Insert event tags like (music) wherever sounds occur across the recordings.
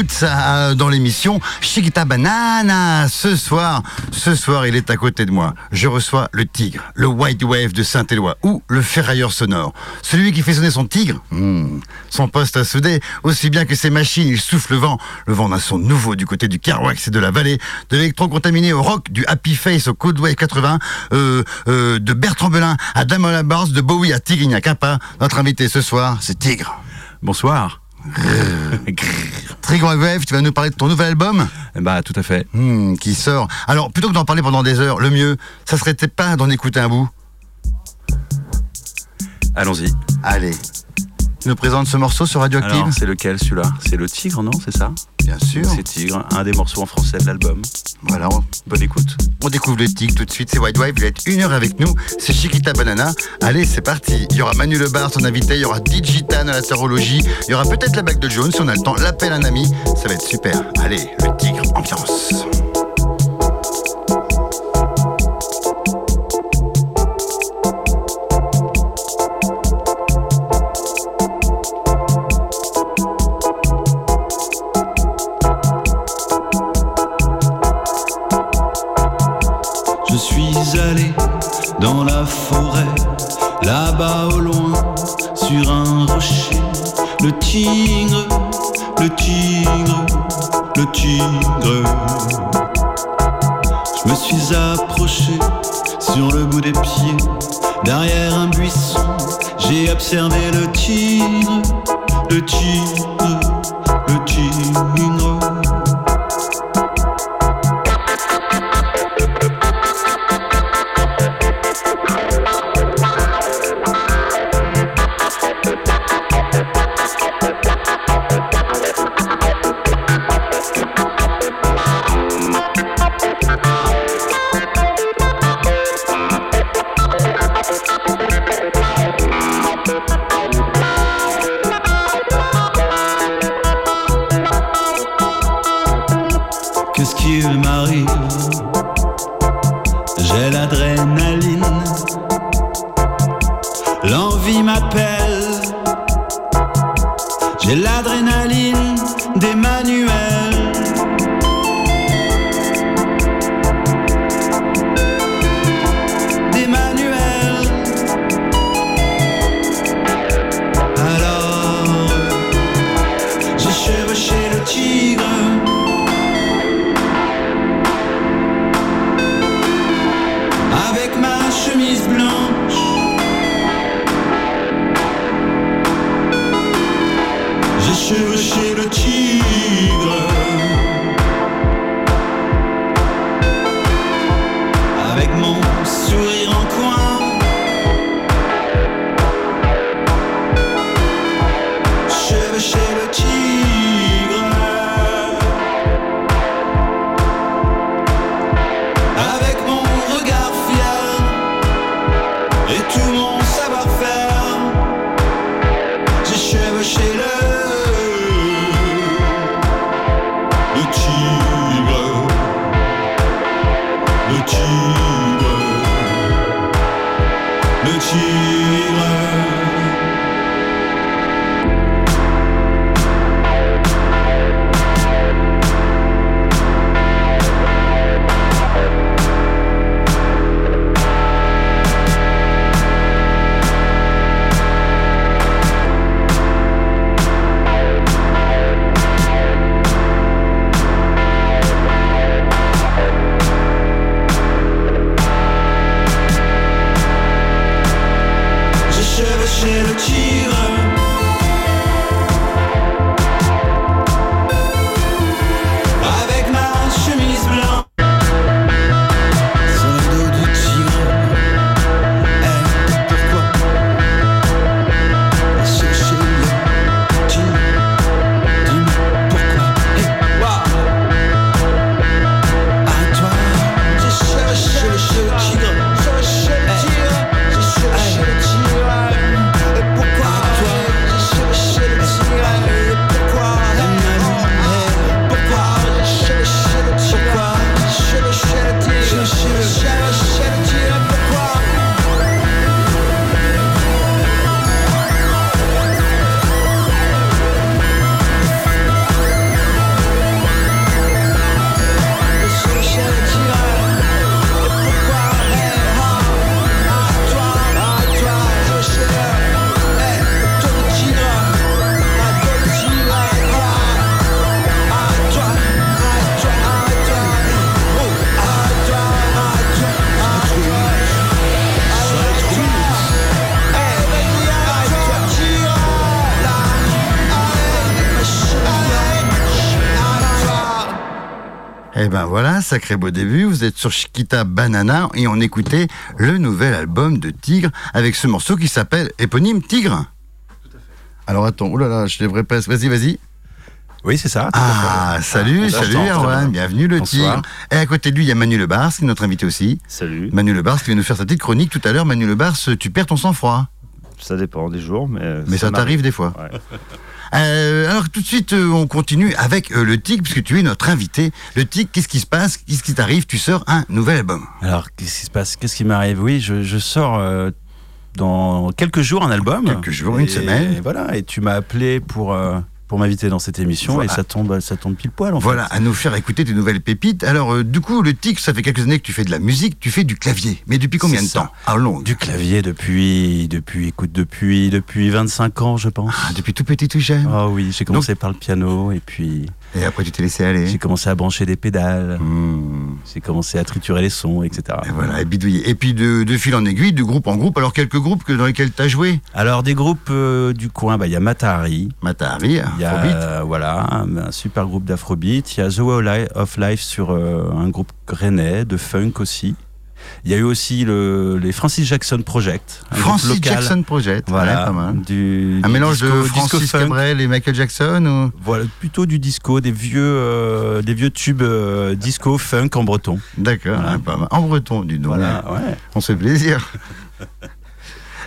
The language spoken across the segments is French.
Toutes dans l'émission Chiquita Banana. Ce soir, ce soir, il est à côté de moi. Je reçois le tigre, le White Wave de Saint-Éloi ou le ferrailleur sonore. Celui qui fait sonner son tigre, hmm, son poste à souder, aussi bien que ses machines, il souffle le vent. Le vent d'un son nouveau du côté du Carwax et de la vallée, de l'électron contaminé au rock, du Happy Face au Code Wave 80, euh, euh, de Bertrand Belin à Damon Labarce, de Bowie à Tigre Kappa. Notre invité ce soir, c'est Tigre. Bonsoir. Wave, tu vas nous parler de ton nouvel album Bah tout à fait. Hmm, qui sort. Alors plutôt que d'en parler pendant des heures, le mieux, ça serait peut-être pas d'en écouter un bout. Allons-y. Allez. Tu nous présentes ce morceau sur Radioactive C'est lequel celui-là C'est le Tigre, non C'est ça Bien sûr. C'est Tigre, un des morceaux en français de l'album. Voilà. Bonne écoute. On découvre le Tigre tout de suite. C'est Wave. Il va être une heure avec nous. C'est Chiquita Banana. Allez, c'est parti. Il y aura Manu Lebar, son invité. Il y aura Digitan à la tarologie. Il y aura peut-être la bague de Jones si on a le temps. L'appel à un ami. Ça va être super. Allez, le Tigre, ambiance. Sacré beau début. Vous êtes sur Chiquita Banana et on écoutait le nouvel album de Tigre avec ce morceau qui s'appelle éponyme Tigre. Alors attends, oh là là, je devrais pas. Vas-y, vas-y. Oui, c'est ça. tout à Ah, fait. salut, Ah, salut bonsoir, Erwan, bienvenue le Bonsoir. Tigre. Et à côté de lui, il y a Manu Lebars, qui est notre invité aussi. Salut. Manu Lebars qui vient nous faire sa petite chronique tout à l'heure. Manu Lebars, tu perds ton sang-froid. Ça dépend des jours, mais. Mais ça, t'arrive des fois. Ouais. Euh, alors tout de suite, euh, on continue avec euh, le Tigre, puisque tu es notre invité. Le Tigre, qu'est-ce qui se passe? Qu'est-ce qui t'arrive? Tu sors un nouvel album. Alors, qu'est-ce qui se passe? Qu'est-ce qui m'arrive? Oui, je, je sors euh, dans quelques jours un album. Quelques jours, une Et semaine. Voilà, et tu m'as appelé pour, euh, pour m'inviter dans cette émission, Voilà. et ça tombe, ça tombe pile poil en Voilà, fait. à nous faire écouter tes nouvelles pépites. Alors, euh, du coup, le Tigre, ça fait quelques années que tu fais de la musique, tu fais du clavier. Mais depuis combien de ça. temps Ah, long. Du clavier depuis, depuis, écoute, depuis, depuis 25 ans, je pense. Ah, depuis tout petit, tout jeune. Oh oui, j'ai commencé par le piano, et puis Et après, tu t'es laissé aller. j'ai commencé à brancher des pédales, Hmm. j'ai commencé à triturer les sons, etc. Et voilà, et bidouiller. Et puis de, de fil en aiguille, de groupe en groupe. Alors, quelques groupes que, dans lesquels tu as joué? Alors, des groupes euh, du coin, bah, il y a Matahari, Matahari, Il y a Afrobeat. voilà, un, un super groupe d'afrobeat. Il y a The Way of Life sur euh, un groupe rennais de funk aussi. Il y a eu aussi le, les Francis Jackson Project. Francis local. Jackson Project. Voilà, Ouais, pas mal. du, Un du mélange de disco- Francis. Cabrel et Michael Jackson ou... Voilà, plutôt du disco, des vieux, euh, des vieux tubes euh, disco funk en breton. D'accord, Voilà. pas mal. En breton, dis donc. Voilà, ouais. On se fait plaisir. (laughs)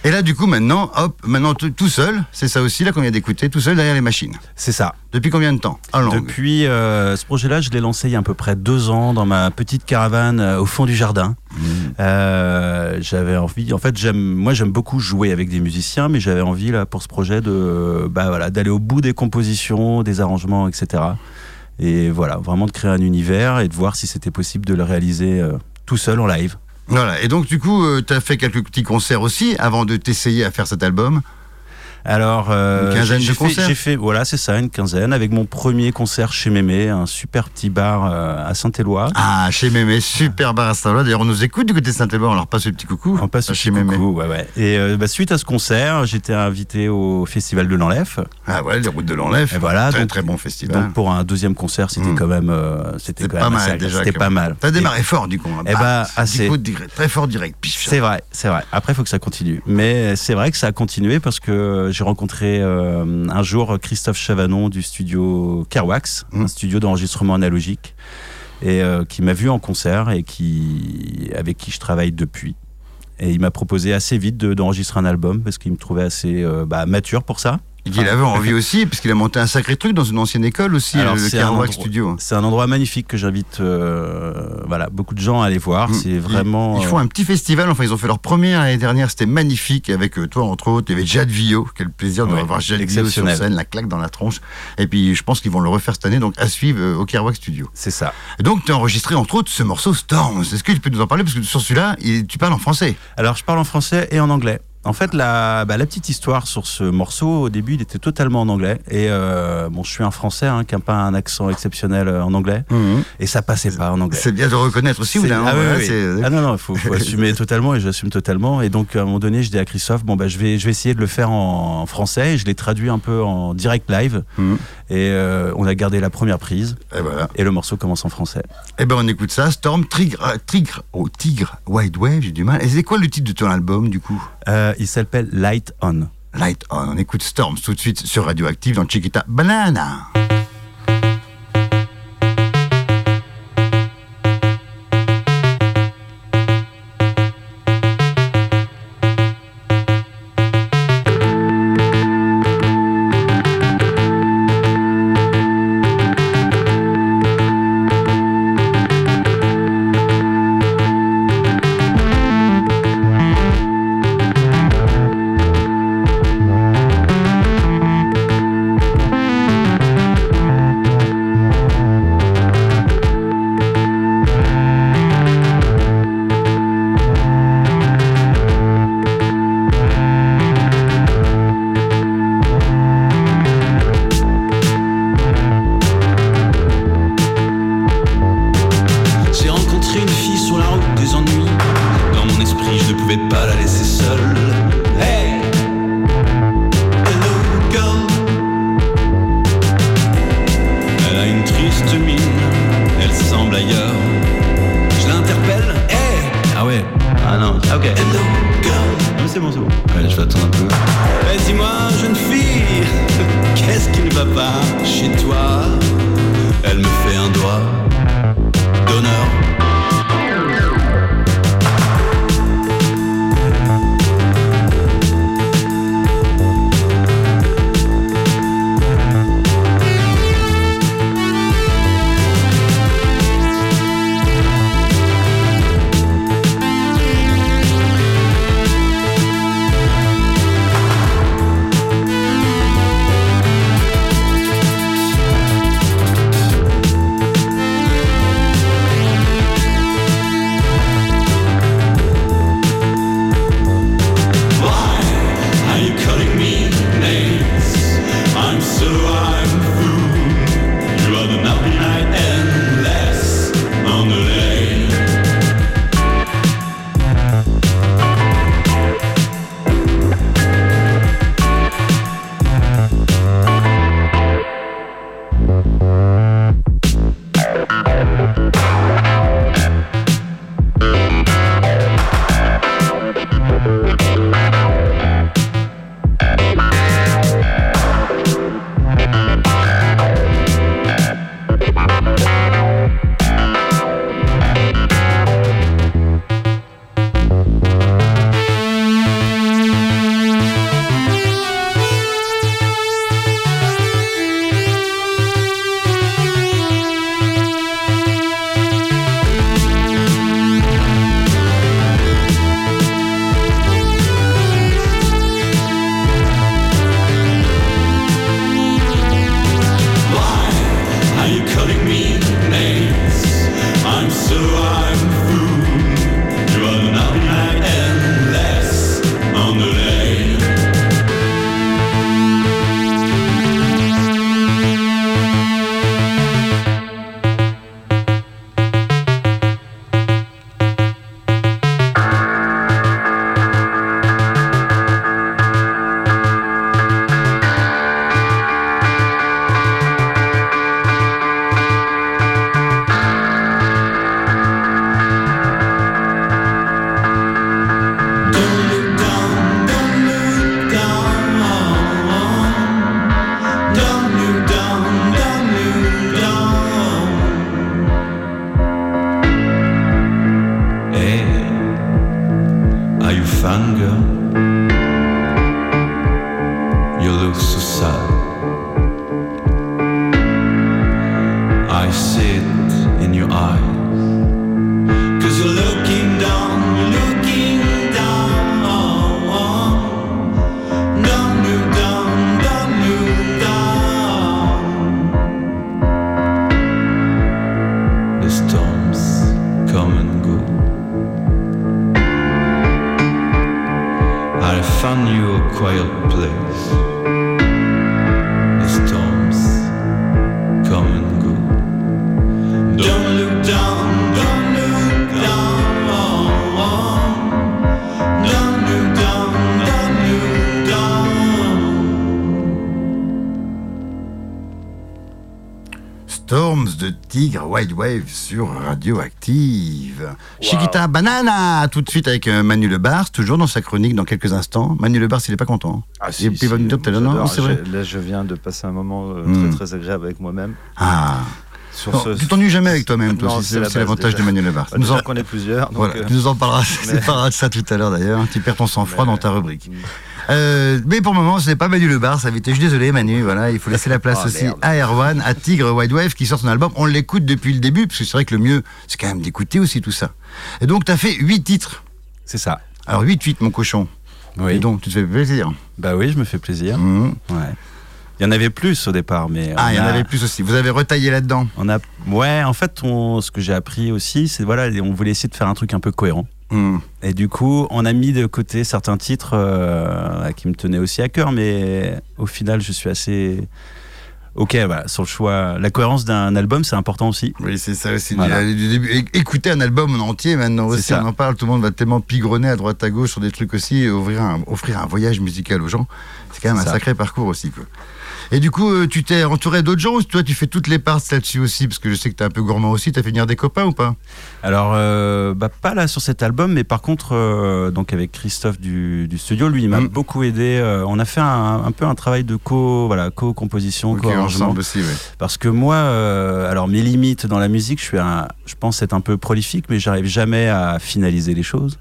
Et là, du coup, maintenant, hop, maintenant tout seul, c'est ça aussi là qu'on vient d'écouter, tout seul derrière les machines. C'est ça. Depuis combien de temps? Depuis euh, ce projet-là, je l'ai lancé il y a à peu près deux ans dans ma petite caravane euh, au fond du jardin. Mmh. Euh, j'avais envie, en fait, j'aime, moi j'aime beaucoup jouer avec des musiciens, mais j'avais envie là pour ce projet de, bah voilà, d'aller au bout des compositions, des arrangements, etc. Et voilà, vraiment de créer un univers et de voir si c'était possible de le réaliser tout seul en live. Voilà. Et donc, du coup, tu as fait quelques petits concerts aussi avant de t'essayer à faire cet album. Alors, euh, Une quinzaine j'ai- de concerts J'ai fait, voilà, c'est ça, une quinzaine, avec mon premier concert chez Mémé, un super petit bar euh, à Saint-Éloi. Ah, chez Mémé, super bar à Saint-Lô. D'ailleurs, on nous écoute du côté de Saint-Éloi, on leur passe le petit coucou. On passe au chez petit Mémé. coucou, ouais, ouais. Et euh, bah, suite à ce concert, j'étais invité au festival de l'Enlève. Ah ouais, les routes de l'Enlève. Et voilà, Très, donc- très bon festival. Donc pour un deuxième concert, c'était Mm. quand même, euh, c'était pas mal. C'était pas mal. T'as Et- démarré fort du coup. hein. Eh Bah, bah, assez. coup, direct, très fort direct. C'est vrai, c'est vrai. Après, il faut que ça continue. Mais c'est vrai que ça a continué parce que j'ai rencontré euh, un jour Christophe Chavanon du studio Carwax, Mm. un studio d'enregistrement analogique, et euh, qui m'a vu en concert et qui, avec qui je travaille depuis. Et il m'a proposé assez vite de- d'enregistrer un album parce qu'il me trouvait assez euh, bah, mature pour ça. Il avait envie aussi, parce qu'il a monté un sacré truc dans une ancienne école aussi, Alors, le endroit- Studio. C'est un endroit magnifique que j'invite euh, voilà, beaucoup de gens à aller voir. Mm. C'est vraiment. Ils, ils font un petit festival, enfin ils ont fait leur première l'année dernière, c'était magnifique avec euh, toi entre autres, il y avait Jade Villot, quel plaisir de Ouais, revoir Jade Villot sur scène, la claque dans la tronche. Et puis je pense qu'ils vont le refaire cette année, donc à suivre euh, au Kerouac Studio. C'est ça. Et donc tu as enregistré entre autres ce morceau Storms. Est-ce que tu peux nous en parler? Parce que sur celui-là, il- tu parles en français. Alors, je parle en français et en anglais. En fait, la, bah, la petite histoire sur ce morceau, au début, il était totalement en anglais. Et euh, bon, je suis un français hein, qui n'a pas un accent exceptionnel euh, en anglais. Et ça passait pas en anglais. C'est bien de reconnaître aussi, ou là, hein, ah, oui, voilà, oui, oui. c'est- Ah non, non, il faut, faut assumer (laughs) totalement et j'assume totalement. Et donc, à un moment donné, je dis à Christophe, bon, bah, je, vais, je vais essayer de le faire en français. Et je l'ai traduit un peu en direct live. Mhm. Et euh, on a gardé la première prise. Et voilà. Et le morceau commence en français. Eh ben on écoute ça, Storm, Tigre, euh, Tigre, oh Tigre, Wide Wave, j'ai du mal. Et c'est quoi le titre de ton album du coup? Euh, il s'appelle Light On. Light On, on écoute Storms tout de suite sur Radioactive dans Chiquita Banana. Found you a quiet place. The storms come and go. Don't look down, Storms de Tigre White Wave sur Radioactive. Chiquita Banana, tout de suite avec euh, Manu Lebars, toujours dans sa chronique dans quelques instants. Manu Lebars, il est pas content. Ah, Et puis il va nous dire non, c'est vrai. Là, je viens de passer un moment euh, Hmm. très très agréable avec moi-même. Ah, Sur Non, ce- tu t'ennuies jamais avec toi-même, toi aussi, c'est la l'avantage de Manu Lebars. Bah, Nous en- est plusieurs. Donc, Voilà, euh, tu nous en parleras, (laughs) mais- ça tout à l'heure d'ailleurs. Tu perds ton sang-froid mais- dans ta rubrique. Euh, mais pour le moment, ce n'est pas Manu Lebar, ça avait été. Je suis désolé, Manu. Voilà, il faut laisser la place (laughs) Ah, aussi merde. à Erwan, à Tigre Wide Wave qui sort son album. On l'écoute depuis le début, parce que c'est vrai que le mieux, c'est quand même d'écouter aussi tout ça. Et donc, tu as fait 8 titres. C'est ça. Alors, 8-8, mon cochon. Oui. Et donc, tu te fais plaisir. Bah oui, je me fais plaisir. Mhm. Ouais. Il y en avait plus au départ, mais. Ah, il y en a- avait plus aussi. Vous avez retaillé là-dedans. On a, ouais, en fait, on- ce que j'ai appris aussi, c'est voilà, on voulait essayer de faire un truc un peu cohérent. Mhm. Et du coup, on a mis de côté certains titres euh, qui me tenaient aussi à cœur, mais au final, je suis assez ok, voilà, sur le choix. La cohérence d'un album, c'est important aussi. Oui, c'est ça aussi. Voilà. Du début. É- Écouter un album en entier, maintenant aussi, ça. on en parle, tout le monde va tellement pigronner à droite à gauche sur des trucs aussi, et ouvrir un, offrir un voyage musical aux gens. C'est quand même un sacré parcours aussi. Quoi. Et du coup, euh, tu t'es entouré d'autres gens ou toi, tu fais toutes les parts là-dessus aussi? Parce que je sais que t'es un peu gourmand aussi, t'as fait venir des copains ou pas? Alors, euh, bah, pas là sur cet album, mais par contre, euh, donc avec Christophe du, du studio, lui, il m'a Mm. beaucoup aidé. Euh, on a fait un, un peu un travail de co, voilà, co-composition, Ok, co-arrangement. ensemble aussi, ouais. Parce que moi, alors mes limites dans la musique, je suis un, je pense être un peu prolifique, mais j'arrive jamais à finaliser les choses.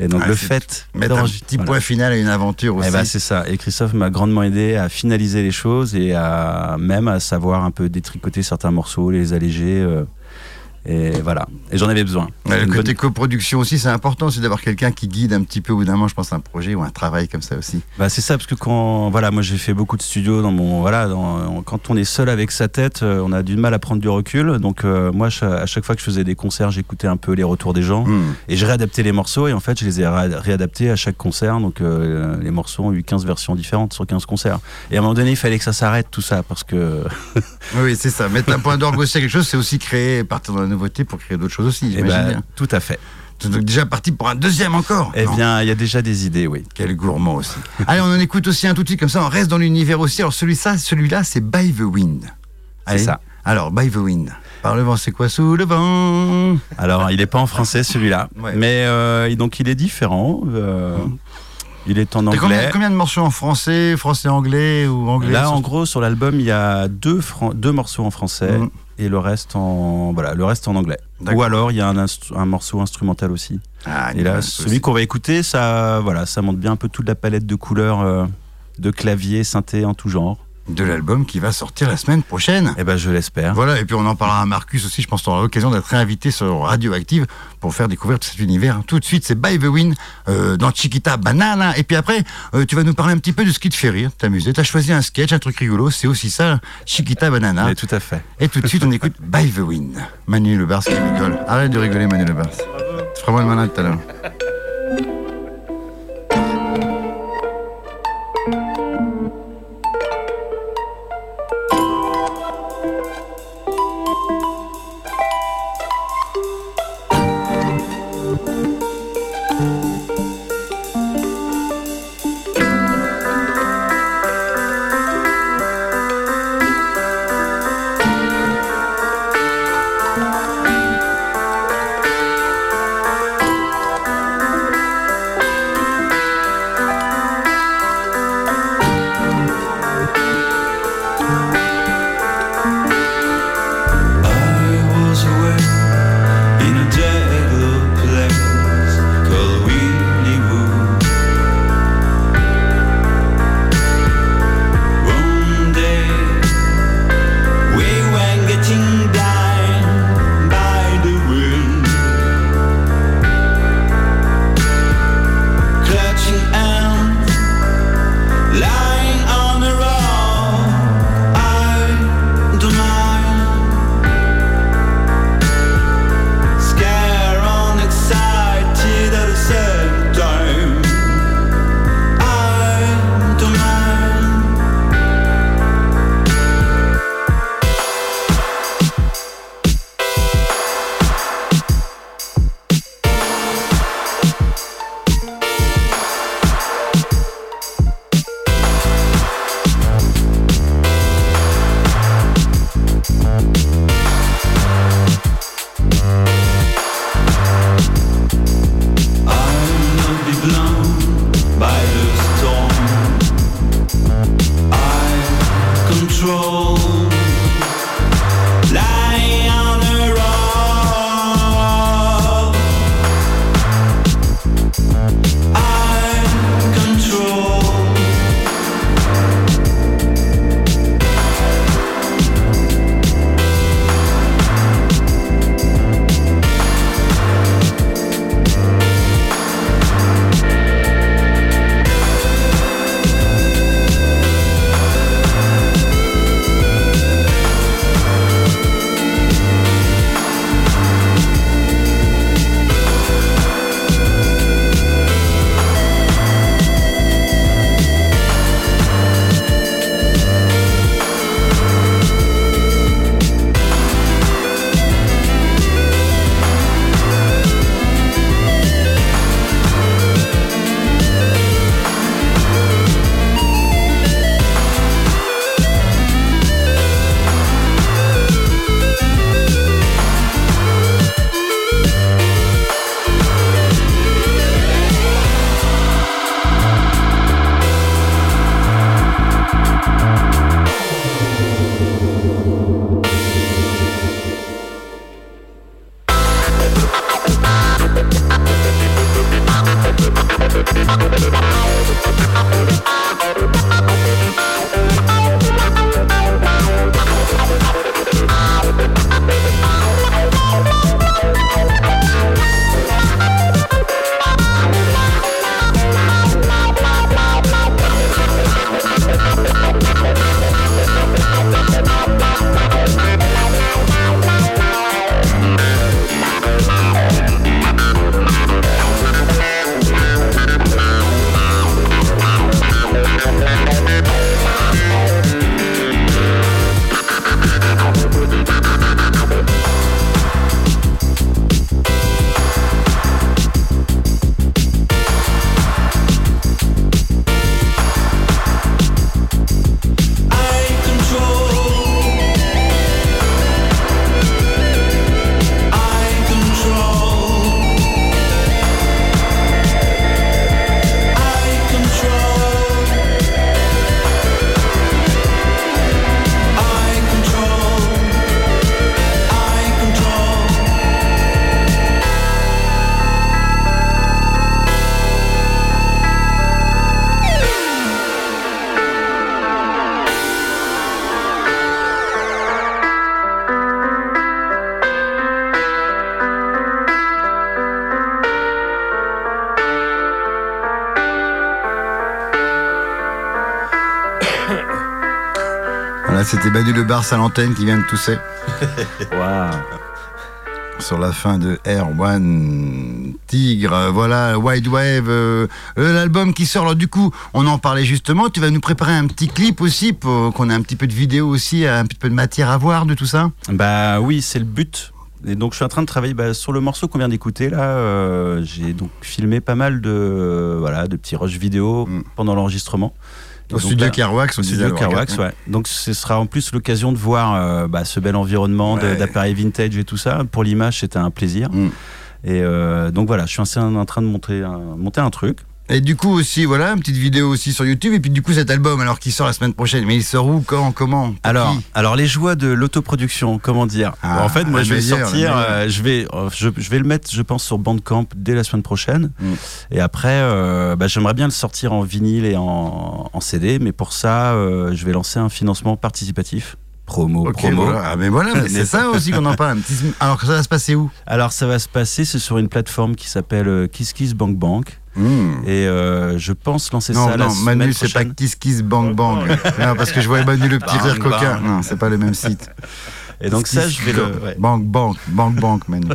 Et donc Ah, le fait Mettre un petit voilà. point final à une aventure aussi. Eh ben, c'est ça. Et Christophe m'a grandement aidé à finaliser les choses et à même à savoir un peu détricoter certains morceaux, les alléger. euh, et voilà. Et j'en avais besoin. Ouais, le côté coproduction aussi, c'est important aussi d'avoir quelqu'un qui guide un petit peu au bout d'un moment, je pense, un projet ou un travail comme ça aussi. Bah, c'est ça parce que quand voilà, moi j'ai fait beaucoup de studios dans mon voilà, dans- quand on est seul avec sa tête, euh, on a du mal à prendre du recul. Donc euh, moi, à chaque fois que je faisais des concerts, j'écoutais un peu les retours des gens. Hmm. Et je réadaptais les morceaux et en fait je les ai ré- réadaptés à chaque concert. Donc euh, les morceaux ont eu 15 versions différentes sur 15 concerts. Et à un moment donné il fallait que ça s'arrête tout ça parce que Oui, c'est ça. Mettre un point d'orgue aussi à quelque chose, c'est aussi créer, partir dans nouveauté pour créer d'autres choses aussi, eh ben, bien. tout à fait. Donc déjà parti pour un deuxième encore. Eh Non. bien il y a déjà des idées oui. Quel gourmand aussi. (laughs) Allez, on en écoute aussi un tout de suite, comme ça on reste dans l'univers aussi. Alors celui-là, celui-là, c'est By the Wind. C'est ça. Alors, By the Wind. Par le vent, c'est quoi sous le vent? Alors il n'est pas en français celui-là, Ouais. mais euh, donc il est différent. euh, Il est en combien, anglais. combien de morceaux en français, français-anglais ou anglais Là, en gros, sur l'album, il y a deux, deux morceaux en français Mhm. et le reste en voilà, le reste en anglais. Ou alors il y a un, morceau instrumental aussi. Ah, Et là, celui qu'on va écouter, ça, voilà, ça montre bien un peu toute la palette de couleurs euh, de clavier, synthé en tout genre. De l'album qui va sortir la semaine prochaine. Et ben, je l'espère. Voilà, et puis on en parlera à Marcus aussi, je pense qu'on aura l'occasion d'être réinvité sur Radioactive pour faire découvrir tout cet univers. Tout de suite, c'est By the Wind euh, dans Chiquita Banana. Et puis après, euh, tu vas nous parler un petit peu de ce qui te fait rire, t'amuser. T'as choisi un sketch, un truc rigolo, c'est aussi ça, Chiquita Banana. Mais tout à fait. Et tout de suite, on écoute By the Wind. Manu Le Bars qui rigole. Arrête de rigoler, Manu Le Bars. Tu feras moi le malin tout à l'heure. C'était Badu le Barça à l'antenne qui vient de tousser (laughs) Waouh. sur la fin de R1 Tigre. Voilà, Wide Wave, euh, euh, l'album qui sort. Alors du coup, on en parlait justement. Tu vas nous préparer un petit clip aussi pour qu'on ait un petit peu de vidéo aussi, un petit peu de matière à voir de tout ça. Bah oui, c'est le but. Et donc je suis en train de travailler bah, sur le morceau qu'on vient d'écouter là. euh, J'ai donc filmé pas mal de euh, voilà de petits rushs vidéo Mm. pendant l'enregistrement. Au studio Carwax, au studio Carwax, ouais. Donc ce sera en plus l'occasion de voir euh, bah, ce bel environnement Ouais. d'appareils vintage et tout ça. Pour l'image, c'était un plaisir. Mm. Et euh, donc voilà, je suis en en train de monter un, monter un truc. Et du coup aussi, voilà, une petite vidéo aussi sur YouTube. Et puis du coup, cet album, alors qui sort la semaine prochaine, mais il sort où, quand, comment Alors, alors les joies de l'autoproduction, comment dire? Ah, En fait, moi, je vais meilleure, la sortir, euh, je vais, euh, je, je vais le mettre, je pense, sur Bandcamp dès la semaine prochaine. Mm. Et après, euh, bah, j'aimerais bien le sortir en vinyle et en, en CD, mais pour ça, euh, je vais lancer un financement participatif. Promo, promo. voilà. Ah, mais voilà, mais c'est (laughs) ça aussi qu'on en parle. un petit- Alors que ça va se passer où? Alors, ça va se passer, c'est sur une plateforme qui s'appelle euh, Kiss Kiss Bank Bank. Hmm. Et euh, je pense lancer Non, ça la non, semaine Manu, c'est pas. Kiss Kiss Bang Bang. non, parce que je voyais Manu le petit Bang, rire coquin. bang. Non, c'est pas le même site. Et donc Kiss ça, je vais le... Ouais. Bang Bang, Bang Bang, Manu.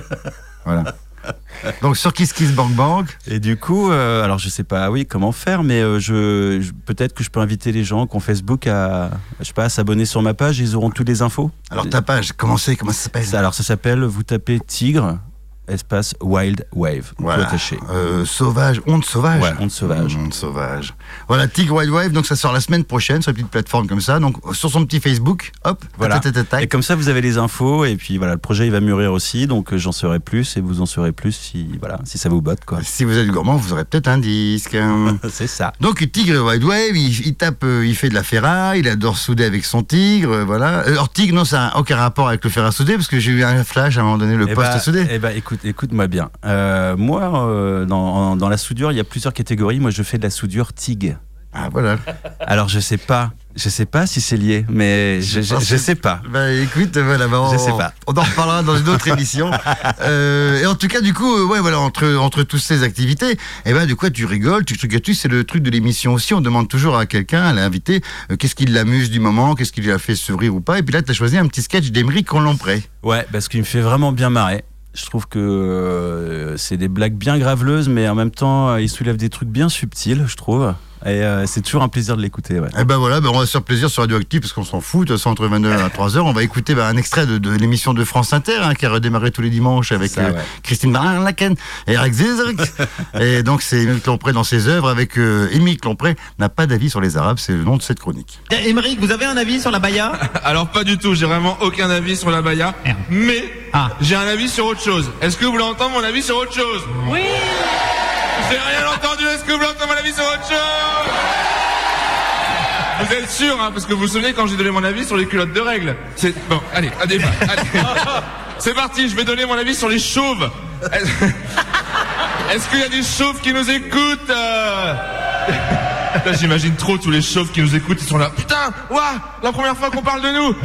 Voilà. (laughs) Donc sur Kiss Kiss Bang Bang, Et du coup, euh, alors je sais pas, oui, comment faire, mais euh, je, je- peut-être que je peux inviter les gens qui ont Facebook à, je sais pas, à s'abonner sur ma page. Ils auront toutes les infos. alors ta page, comment c'est, comment ça s'appelle? Alors ça s'appelle, vous tapez Tigre, espace Wild Wave, Voilà. attaché. Euh, sauvage, honte sauvage. Ouais, Honte sauvage. Honte sauvage. Voilà, Tigre Wild Wave, donc ça sort la semaine prochaine sur une petite plateforme comme ça. Donc sur son petit Facebook, hop, Voilà. Et comme ça, vous avez les infos, et puis voilà, le projet il va mûrir aussi, donc euh, j'en saurai plus, et vous en saurez plus si, voilà, si ça vous botte, quoi. Si vous êtes gourmand, vous aurez peut-être un disque. (laughs) C'est ça. Donc Tigre Wild Wave, il, il tape, euh, il fait de la ferraille, il adore souder avec son tigre, euh, voilà. Alors tigre, non, ça n'a aucun rapport avec le fer à souder, parce que j'ai eu un flash à un moment donné, le Eh poste bah, à souder. Eh ben, écoute, écoute-moi bien. Euh, moi, euh, dans, la soudure, il y a plusieurs catégories. Moi, je fais de la soudure TIG. Ah voilà. Alors, je sais pas, je sais pas si c'est lié, mais je, je, je sais pas. Bah écoute, voilà, bah, on, Je sais pas. on en reparlera dans une autre émission. (laughs) Euh, et en tout cas, du coup, ouais, voilà, entre entre toutes ces activités, et ben, de quoi tu rigoles, tu trucs tu c'est le truc de l'émission aussi. On demande toujours à quelqu'un, à l'invité, euh, qu'est-ce qui l'amuse du moment, qu'est-ce qui lui a fait sourire ou pas. Et puis là, tu as choisi un petit sketch d'Emeric Colompré. Ouais, parce qu'il me fait vraiment bien marrer. Je trouve que euh, c'est des blagues bien graveleuses, mais en même temps, euh, il soulève des trucs bien subtils, je trouve. Et euh, c'est toujours un plaisir de l'écouter. Ouais. Et ben voilà, ben on va se faire plaisir sur Radioactive parce qu'on s'en fout. De toute façon, entre 22 et 3 heures, on va écouter ben, un extrait de, de l'émission de France Inter hein, qui a redémarré tous les dimanches avec Ça, euh, ouais. Christine Marlaken et Eric Zizek. (laughs) et donc, c'est Émile Lompré dans ses œuvres avec euh, Émile Lompré n'a pas d'avis sur les Arabes, c'est le nom de cette chronique. Émeric, vous avez un avis sur la Baya (laughs) Alors pas du tout, j'ai vraiment aucun avis sur la baya, mais Ah. j'ai un avis sur autre chose. Est-ce que vous voulez entendre mon avis sur autre chose? Oui J'ai rien entendu, est-ce que vous voulez entendre mon avis sur autre chose? Vous êtes sûr, hein, parce que vous vous souvenez quand j'ai donné mon avis sur les culottes de règles C'est bon, allez, un débat, allez. C'est parti, je vais donner mon avis sur les chauves. Est-ce qu'il y a des chauves qui nous écoutent? J'imagine trop tous les chauves qui nous écoutent, ils sont là. Putain, ouah, la première fois qu'on parle de nous.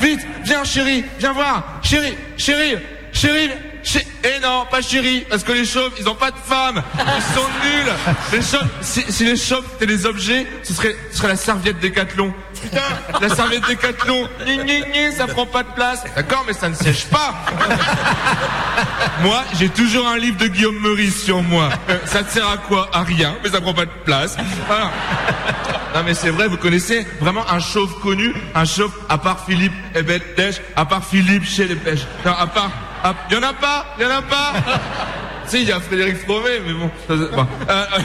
Vite, viens, chérie, viens voir. Chérie, chérie, chérie. Eh non, pas chérie, parce que les chauves, ils ont pas de femme. Ils sont nuls. Les chauves, si, les chauves étaient des objets, ce serait, ce serait la serviette Décathlon. Putain, la serviette Décathlon, gni, gni, gni, ça prend pas de place. D'accord, mais ça ne siège pas. Moi, j'ai toujours un livre de Guillaume Meurice sur moi. Euh, ça te sert à quoi? À rien, mais ça prend pas de place. Non mais c'est vrai, vous connaissez vraiment un chauve connu, un chauve à part Philippe Ebel-Dèche, à part Philippe chez les pêches. Non, à part... à- Y en a pas Y en a pas (laughs) Si, il y a Frédéric Fromet, mais bon... ça, ça- bon. Euh, euh,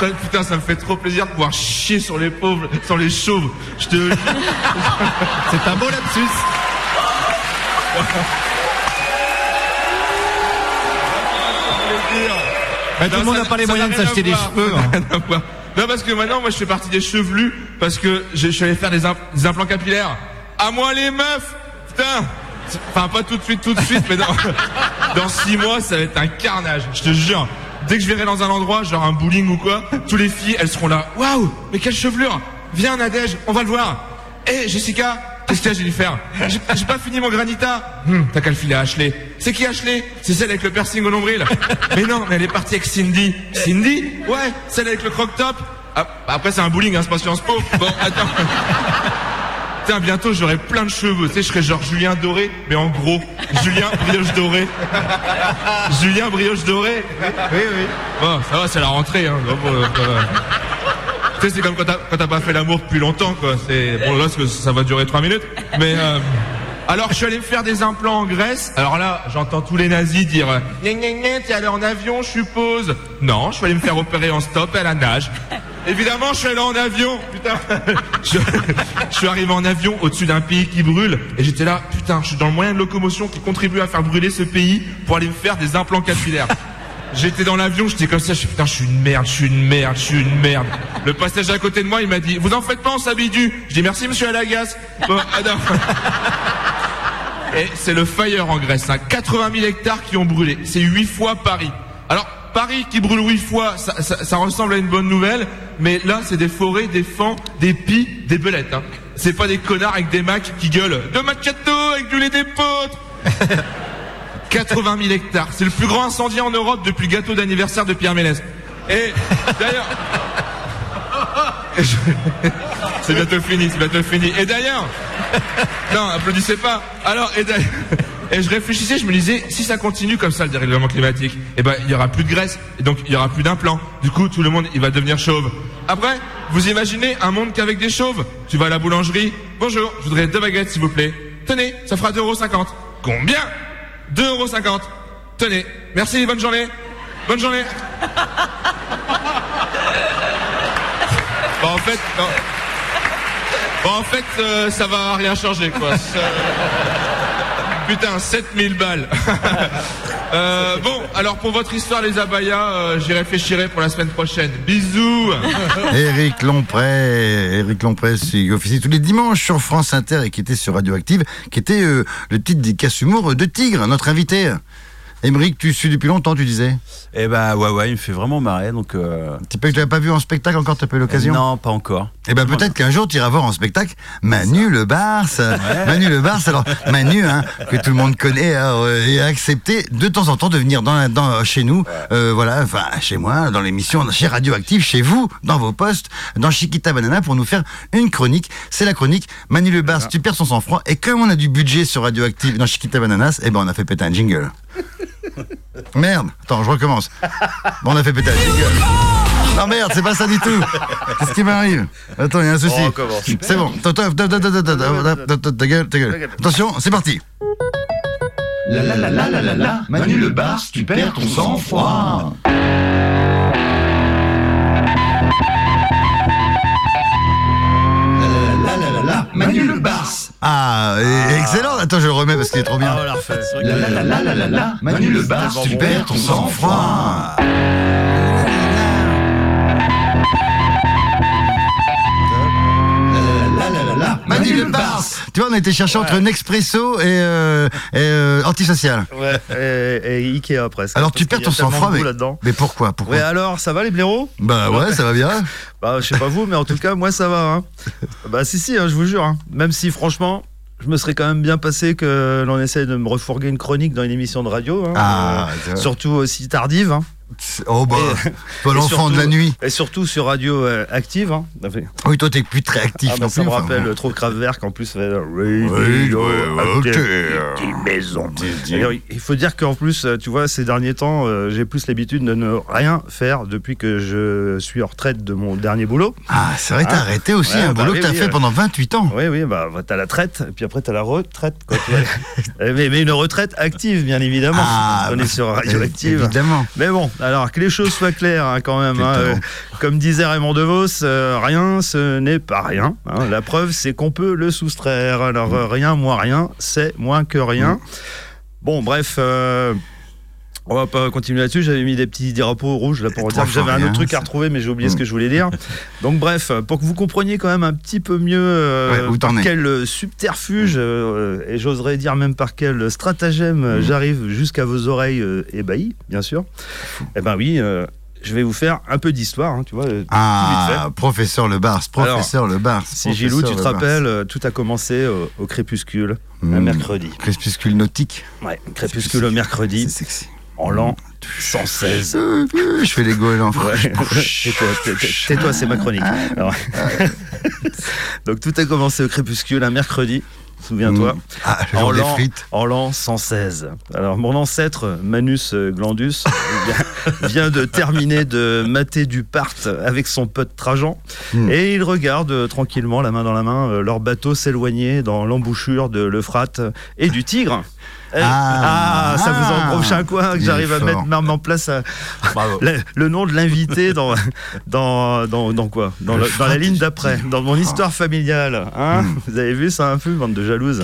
(laughs) ça, putain, ça me fait trop plaisir de pouvoir chier sur les pauvres, sur les chauves. Je te... (laughs) C'est un beau lapsus. Bah, tout le monde n'a pas les moyens de s'acheter des cheveux. hein. Non, parce que maintenant, moi, je fais partie des chevelus, parce que je, je suis allé faire des, des implants capillaires. À moi, les meufs Putain Enfin, pas tout de suite, tout de suite, mais dans, (laughs) dans six mois, ça va être un carnage, je te jure. Dès que je verrai dans un endroit, genre un bowling ou quoi, tous les filles, elles seront là. Waouh Mais quelle chevelure Viens, Nadège, on va le voir. Hé, Jessica Qu'est-ce que j'ai dû faire J'ai pas fini mon granita. Hum, T'as qu'à le filer à Ashley. C'est qui Ashley? C'est celle avec le piercing au nombril. (laughs) Mais non, mais elle est partie avec Cindy. Cindy? Ouais, celle avec le croc-top. Ah, bah après c'est un bowling, hein, c'est pas Sciences Po. Bon, attends. Putain, bientôt j'aurai plein de cheveux. Tu sais, je serai genre Julien Doré, mais en gros. Julien Brioche Doré. Julien Brioche Doré. Oui, oui. Bon, ça va, c'est la rentrée. Hein. Bon, bon. Tu sais, c'est comme quand t'as, pas fait l'amour depuis longtemps, quoi. C'est bon là, parce que ça va durer trois minutes. Mais euh, alors, je suis allé me faire des implants en Grèce. Alors là, j'entends tous les nazis dire euh, Gna, gna, gna, t'es allé en avion, je suppose. Non, je suis allé me faire opérer en stop à la nage. Évidemment, je suis allé en avion. Putain, (laughs) je, suis arrivé en avion au-dessus d'un pays qui brûle et j'étais là. Putain, je suis dans le moyen de locomotion qui contribue à faire brûler ce pays pour aller me faire des implants capillaires. J'étais dans l'avion, j'étais comme ça, je suis putain, je suis une merde, je suis une merde, je suis une merde. Le passager à côté de moi, il m'a dit, vous en faites pas, on s'habitue. Je dis merci monsieur Alagas. Bon, ah non. Et c'est le fire en Grèce, hein. 80 000 hectares qui ont brûlé. C'est 8 fois Paris. Alors, Paris qui brûle 8 fois, ça, ressemble à une bonne nouvelle, mais là, c'est des forêts, des fans, des pies, des belettes. Hein. C'est pas des connards avec des macs qui gueulent « De macchiato avec du lait d'épeautre (laughs) !» 80 000 hectares. C'est le plus grand incendie en Europe depuis gâteau d'anniversaire de Pierre Ménès. Et d'ailleurs... (laughs) C'est bientôt fini, c'est bientôt fini. Et d'ailleurs... Non, applaudissez pas. Alors, et d'ailleurs... Et je réfléchissais, je me disais, si ça continue comme ça, le dérèglement climatique, eh ben, il y aura plus de graisse, et donc il y aura plus d'implants. Du coup, tout le monde, il va devenir chauve. Après, vous imaginez un monde qu'avec des chauves? Tu vas à la boulangerie, bonjour, je voudrais deux baguettes, s'il vous plaît. Tenez, ça fera 2,50€. Combien? 2,50€. Tenez, merci, bonne journée. Bonne journée. Bon, en fait. Bon, en fait, euh, ça va rien changer, quoi. Ça- Putain, 7000 balles. (laughs) Euh, bon, alors pour votre histoire, les abayas, euh, j'y réfléchirai pour la semaine prochaine. Bisous. (laughs) Éric Lompré, Éric Lompré, qui officie tous les dimanches sur France Inter et qui était sur Radioactive, qui était euh, le titre des casse-humour de Tigre, notre invité. Émeric, tu suis depuis longtemps, tu disais Eh bah ouais, ouais, il me fait vraiment marrer. Donc, euh, Tu l'as pas vu en spectacle encore, tu n'as pas eu l'occasion Non, pas encore. Eh ben peut-être qu'un jour tu iras voir en spectacle Manu le Barça. Manu le Barça. Alors Manu, hein, que tout le monde connaît, euh, et a accepté de temps en temps de venir dans, dans chez nous, euh, voilà, enfin chez moi, dans l'émission, chez Radioactive, chez vous, dans vos postes, dans Chiquita Banana pour nous faire une chronique. C'est la chronique Manu le Barça. Tu perds son sang-froid. Et comme on a du budget sur Radioactive dans Chiquita Bananas, eh ben on a fait péter un jingle. (laughs) Merde, attends, je recommence. Bon, on a fait péter la gueule. Non merde, c'est pas ça du tout. Qu'est-ce qui m'arrive Attends, il y a un souci. C'est bon. Ta gueule, ta gueule. Attention, c'est parti. La la la la la la la. Manu le bar, tu perds ton sang-froid. Manu le Bars. Ah, et- excellent. Attends, je le remets parce qu'il est trop bien. Ah, La la la la la la la, Manu le Bars, tu perds ton sang-froid. La la la la la, Manu le Bars. Tu vois, on a été chercher entre Nespresso et, euh, et euh, antisocial. Ouais, et, et Ikea presque. Alors tu perds ton sang-froid, mais, là-dedans. mais pourquoi, pourquoi Ouais, alors, ça va les blaireaux? Bah ouais, ça va bien. (laughs) Bah, je sais pas vous, mais en tout cas, moi, ça va. Hein. Bah, si, si, hein, je vous jure. hein. Même si, franchement, je me serais quand même bien passé que l'on essaye de me refourguer une chronique dans une émission de radio. hein. Ah, Euh, surtout aussi tardive. hein. Oh bah, toi l'enfant de la nuit. Et surtout sur radio euh, active. Hein. Oui, toi t'es plus très actif Ah, bah, non ça plus. me enfin, rappelle bon. trop Kraftwerk en plus. euh, Oui, Radio ouais. Active, maison. D'ailleurs, il faut dire qu'en plus, euh, tu vois, ces derniers temps, euh, j'ai plus l'habitude de ne rien faire depuis que je suis en retraite de mon dernier boulot. Ah, c'est vrai, t'as Ah. arrêté aussi Ouais, un bah boulot oui, que t'as oui, fait pendant 28 ans. Oui, oui, bah, t'as la traite, et puis après t'as la retraite. quoi. (laughs) Euh, mais, mais une retraite active, bien évidemment. Ah, On bah, est sur Radioactive. Évidemment. Mais bon, alors que les choses soient claires hein, quand même. hein, euh, comme disait Raymond DeVos, euh, rien, ce n'est pas rien. hein. la preuve, c'est qu'on peut le soustraire. Alors euh, rien, moins rien, c'est moins que rien. Bon, bref. On va pas continuer là-dessus. J'avais mis des petits drapeaux rouges là pour dire que j'avais un autre truc à retrouver, mais j'ai oublié ce que je voulais dire. (laughs) Donc bref, pour que vous compreniez quand même un petit peu mieux euh, Ouais, par quel euh, subterfuge euh, et j'oserais dire même par quel stratagème euh, Mm. j'arrive jusqu'à vos oreilles euh, ébahies, bien sûr. Eh ben oui, je vais vous faire un peu d'histoire, hein, tu vois. Ah, professeur Le Bars, professeur Le Bars. Si Gilou, tu te rappelles, tout a commencé au, au crépuscule, un Hmm. mercredi. Crépuscule nautique. Ouais, crépuscule au mercredi, C'est sexy. En l'an 116. Euh, Je fais les goélands. Ouais. Tais-toi, tais- (laughs) tais- tais-toi, c'est ma chronique. Alors, (laughs) Donc tout a commencé au crépuscule un mercredi, souviens-toi. Mm. Ah, En l'an- frites. En l'an 116. Alors, mon ancêtre, Manus euh, Glandus, (laughs) vient- de terminer de mater du part avec son pote Trajan. Hmm. Et ils regardent euh, tranquillement, la main dans la main, euh, leur bateau s'éloigner dans l'embouchure de l'Euphrate et du Tigre. Eh, Ah. ah, ça vous en prochain quoi que j'arrive à mettre même en place euh, le, (laughs) le nom de l'invité dans, dans, dans, dans quoi? Dans, le- dans la ligne d'après, dans mon histoire familiale. Hein? Hmm. Vous avez vu ça un peu, bande de jalouses?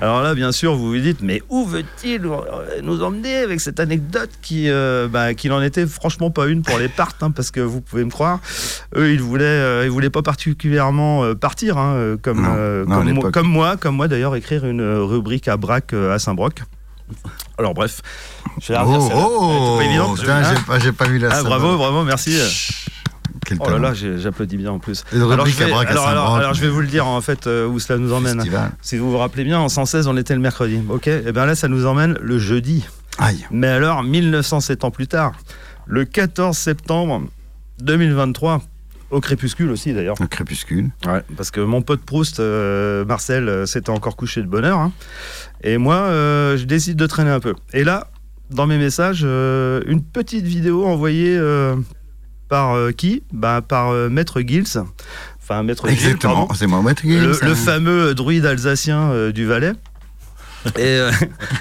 Alors là, bien sûr, vous vous dites, mais où veut-il euh, nous emmener avec cette anecdote qui, euh, bah, qu'il en était franchement pas une pour les parts, hein, parce que vous pouvez me croire, eux, ils voulaient, euh, ils voulaient pas particulièrement partir, hein, comme, Non, euh, non, à comme, moi, comme moi, comme moi d'ailleurs, écrire une rubrique à Braque à Saint-Broc. Alors bref, je vais Oh, oh, putain, j'ai pas, j'ai pas vu la Ah, salle. bravo, bravo, merci. Quel Oh là là, j'applaudis bien en plus. Alors, je vais, alors, alors, Saint-Broc. alors, je vais vous le dire en fait euh, où cela nous emmène. Festival. Si vous vous rappelez bien, en 116, on était le mercredi. Ok? Et bien là, ça nous emmène le jeudi. Aïe. Mais alors, 1907 ans plus tard, le 14 septembre 2023, au crépuscule aussi d'ailleurs. Un crépuscule. Ouais, parce que mon pote Proust, euh, Marcel, euh, s'était encore couché de bonne heure. hein. Et moi, euh, je décide de traîner un peu. Et là, dans mes messages, euh, une petite vidéo envoyée par qui? Bah, Par Maître Gils. Enfin, Maître Gils, Exactement. C'est moi, Maître Le, Gims, le hein. fameux druide alsacien du Valais. Et euh,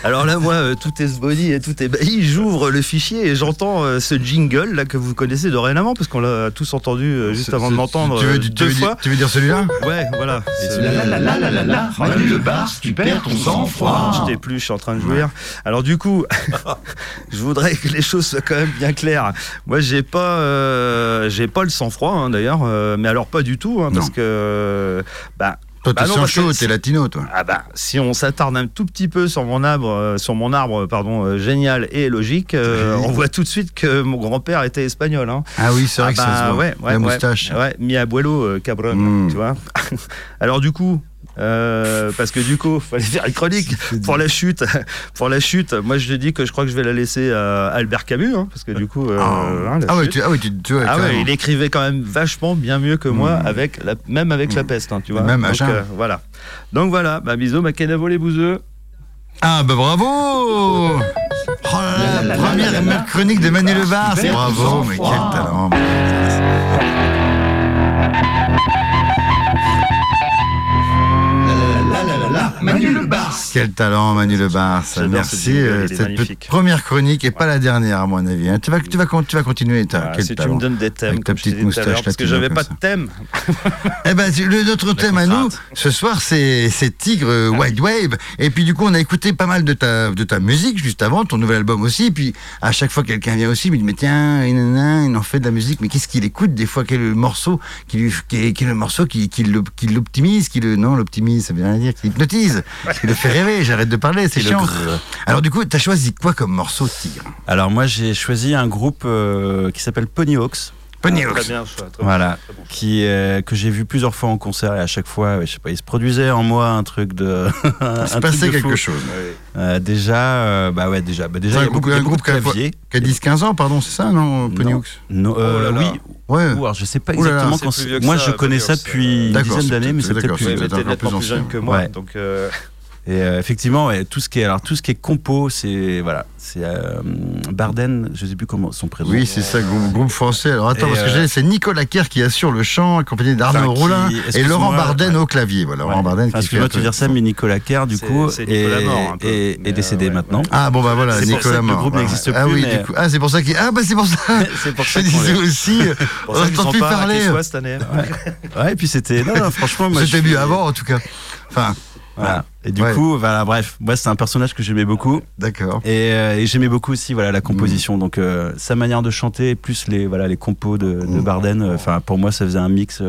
alors là, moi, euh, tout est sbody et tout est bailli. J'ouvre le fichier et j'entends euh, ce jingle là que vous connaissez dorénavant parce qu'on l'a tous entendu juste avant de m'entendre Tu veux, deux fois. dire, tu veux dire celui-là Ouais, voilà. La la la la la la la, Manu le Bars, tu perds ton sang-froid. Je t'ai plus, je suis en train de jouir. Alors du coup, (laughs) je voudrais que les choses soient quand même bien claires. Moi, j'ai pas, euh, j'ai pas le sang-froid hein, d'ailleurs, euh, mais alors pas du tout, hein, parce que, euh, bah, Toi, Bah t'es non, sans chaud, t'es latino, toi. ah bah, si on s'attarde un tout petit peu sur mon arbre, euh, sur mon arbre, pardon, euh, génial et logique, euh, on voit tout de suite que mon grand-père était espagnol. Hein. Ah oui, c'est vrai Ah que ça se bah, voit. ouais, ouais, La ouais. moustache. Ouais, mi abuelo euh, cabron, Mm. tu vois. (laughs) Alors du coup, euh, parce que du coup, fallait faire une chronique pour la chute. Pour la chute, moi je te dis que je crois que je vais la laisser à Albert Camus, hein, parce que du coup, euh, hein, la Ah oui, chute- tu, ah oui, tu, ah ouais, il écrivait quand même vachement bien mieux que moi, Mm. avec la, même avec la peste, hein, tu vois. Même Donc, machin. euh, voilà. Donc voilà, bah, bisous, ma canavo les bouseux. Ah bah bravo Oh là là, première chronique de Manu Le Bar, Super, bravo, mais quel talent Manu le Bars. Quel talent, Manu Le Bar. J'adore Merci. ce euh, cette première chronique et pas la dernière, à mon avis. hein. Tu, vas, tu, vas, tu vas continuer, Ah, quel si tu talent. me donnes des thèmes, Avec ta comme petite moustache parce que j'avais pas de thème. (laughs) Eh ben, tu- le, notre thème à nous, ce soir, c'est Tigre euh, White Wave. Et puis, du coup, on a écouté pas mal de ta, de ta musique juste avant, ton nouvel album aussi. Puis, à chaque fois, quelqu'un vient aussi, il me dit, mais tiens, et il en fait de la musique, mais qu'est-ce qu'il écoute Des fois, quel est le morceau qui, lui, qui, est, qui est le morceau qui, qui le- qui l'optimise, qui le, non, l'optimise, ça veut rien dire, qui qui le fait rêver. J'arrête de parler, c'est chiant. grrr. Alors, du coup, t'as choisi quoi comme morceau, Tigre? Alors moi j'ai choisi un groupe euh, qui s'appelle Ponyhawks. Pony Ah, Très Hawks. bien, choix, très Voilà. bon, très bon. qui euh, que j'ai vu plusieurs fois en concert et à chaque fois, je sais pas, il se produisait en moi un truc de. (laughs) Il se passait quelque fou. chose. Euh, déjà, euh, bah ouais, déjà, bah déjà il y un a beaucoup, groupe- un groupe de qui a- claviers. Qui a 10-15 ans, pardon, c'est ça, non, Pony Non. Euh, Oh là là. oui. Ouais. Ou alors, je sais pas Ouh là là, exactement quand Moi, ça, je connais ça depuis une dizaine d'années, mais c'est peut-être- plus jeune que moi, donc (laughs) Et euh, effectivement, ouais, tout ce qui est alors tout ce qui est compo, c'est voilà, c'est euh, Barden, je sais plus comment son prénom. Oui, c'est ça, groupe, groupe français. Alors attends, Et, parce que euh, j'ai- c'est Nicolas Kerr qui assure le chant, accompagné d'Arnaud Roulin et Laurent Barden ouais. au clavier. Voilà, Ouais. Laurent Barden Enfin, excuse-moi te peu- dire ça, mais Nicolas Kerr, du coup, Nicolas est, mort, est- est décédé euh, ouais, maintenant. ouais. Ah bon bah voilà, C'est pour ça Nicolas que le mort. groupe voilà. n'existe Ah plus, oui, mais- du coup. Ah c'est pour ça qu'il. Ah bah c'est pour ça. (laughs) c'est pour Je ça qu'on disais est- aussi. (laughs) pour ça On sont plus parler. Cette année. Ouais, et puis c'était non, franchement, moi C'était je mieux avant en tout cas. Enfin, Voilà. Et du Ouais. coup, voilà, bref, moi c'est un personnage que j'aimais beaucoup. d'accord. Et, euh, et j'aimais beaucoup aussi voilà la Mm. composition donc euh, sa manière de chanter plus les voilà les compos de, de Mm. Barden euh, enfin pour moi ça faisait un mix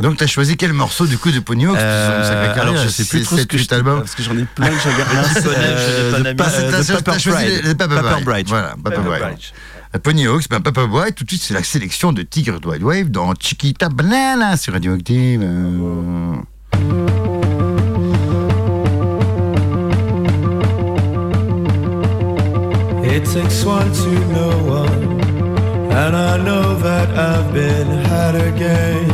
Donc t'as choisi quel morceau du coup de euh, sacré alors je sais plus c'est trop ce que je huit albums. parce que j'en ai plein que (laughs) je regarde Je connais, Bride. Bride. Voilà, Bride. Bride. Pony Hawks, ben Papa Boy, tout de suite c'est la sélection de Tigre de White Wave dans Chiquita Banana sur Radioactive. euh. It takes one to know one. And I know that I've been had again.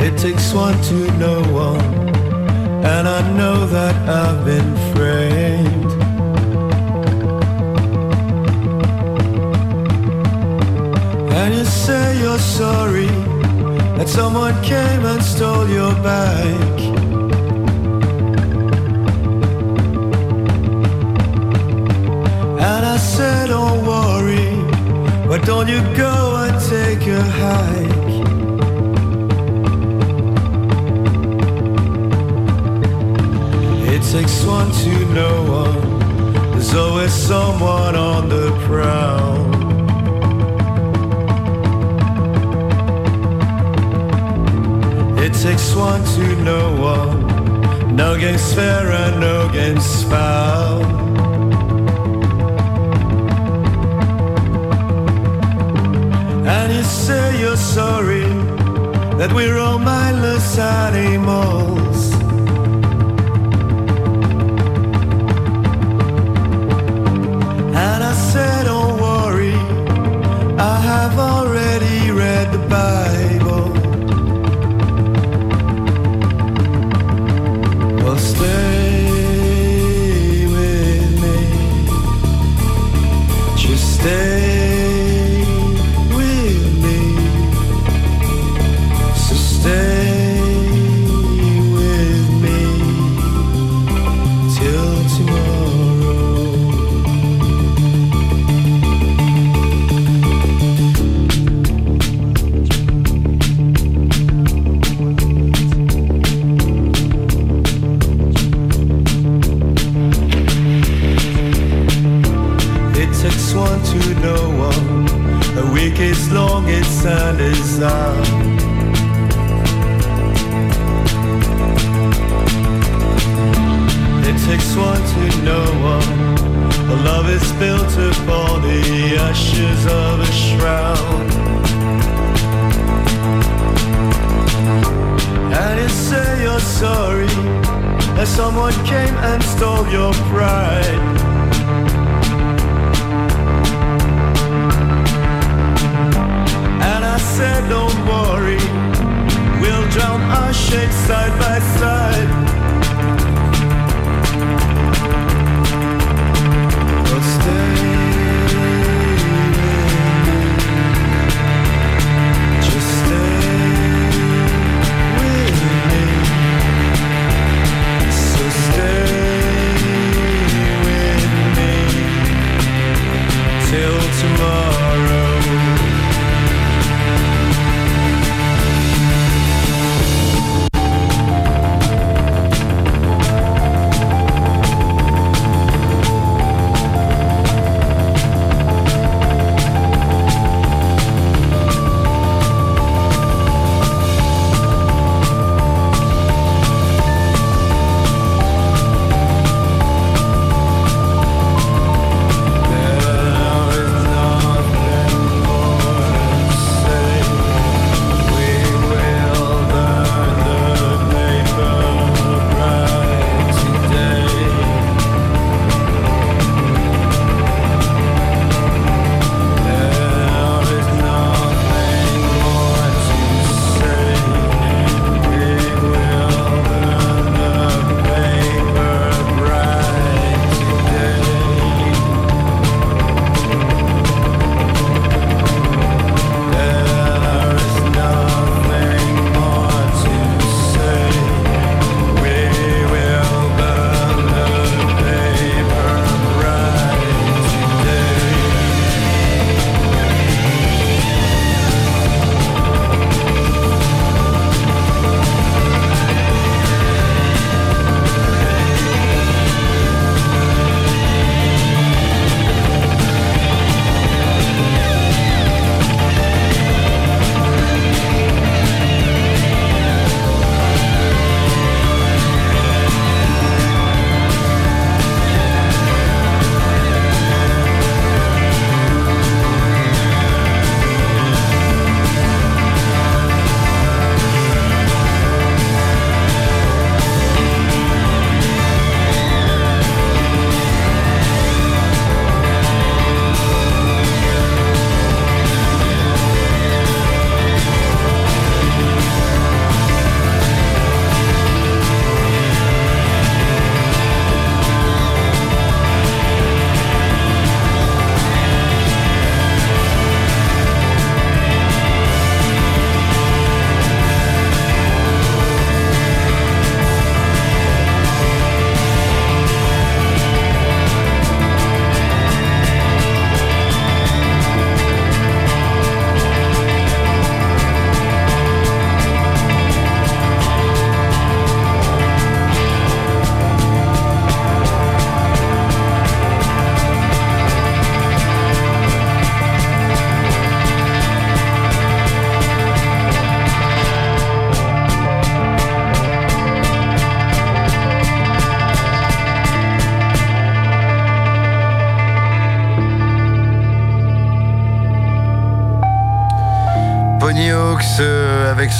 It takes one to know one. And I know that I've been framed. And you say you're sorry that someone came and stole your bike. Said, don't worry, but don't you go and take a hike. It takes one to know one. There's always someone on the prowl. It takes one to know one. No game's fair and no game's foul. Say you're sorry that we're all mindless animals. And I said, don't worry, I have already read the Bible. Sand is out. It takes one to know one. A love is built upon the ashes of a shroud. And you say you're sorry that someone came and stole your pride. Said, don't worry, we'll drown our shame side by side.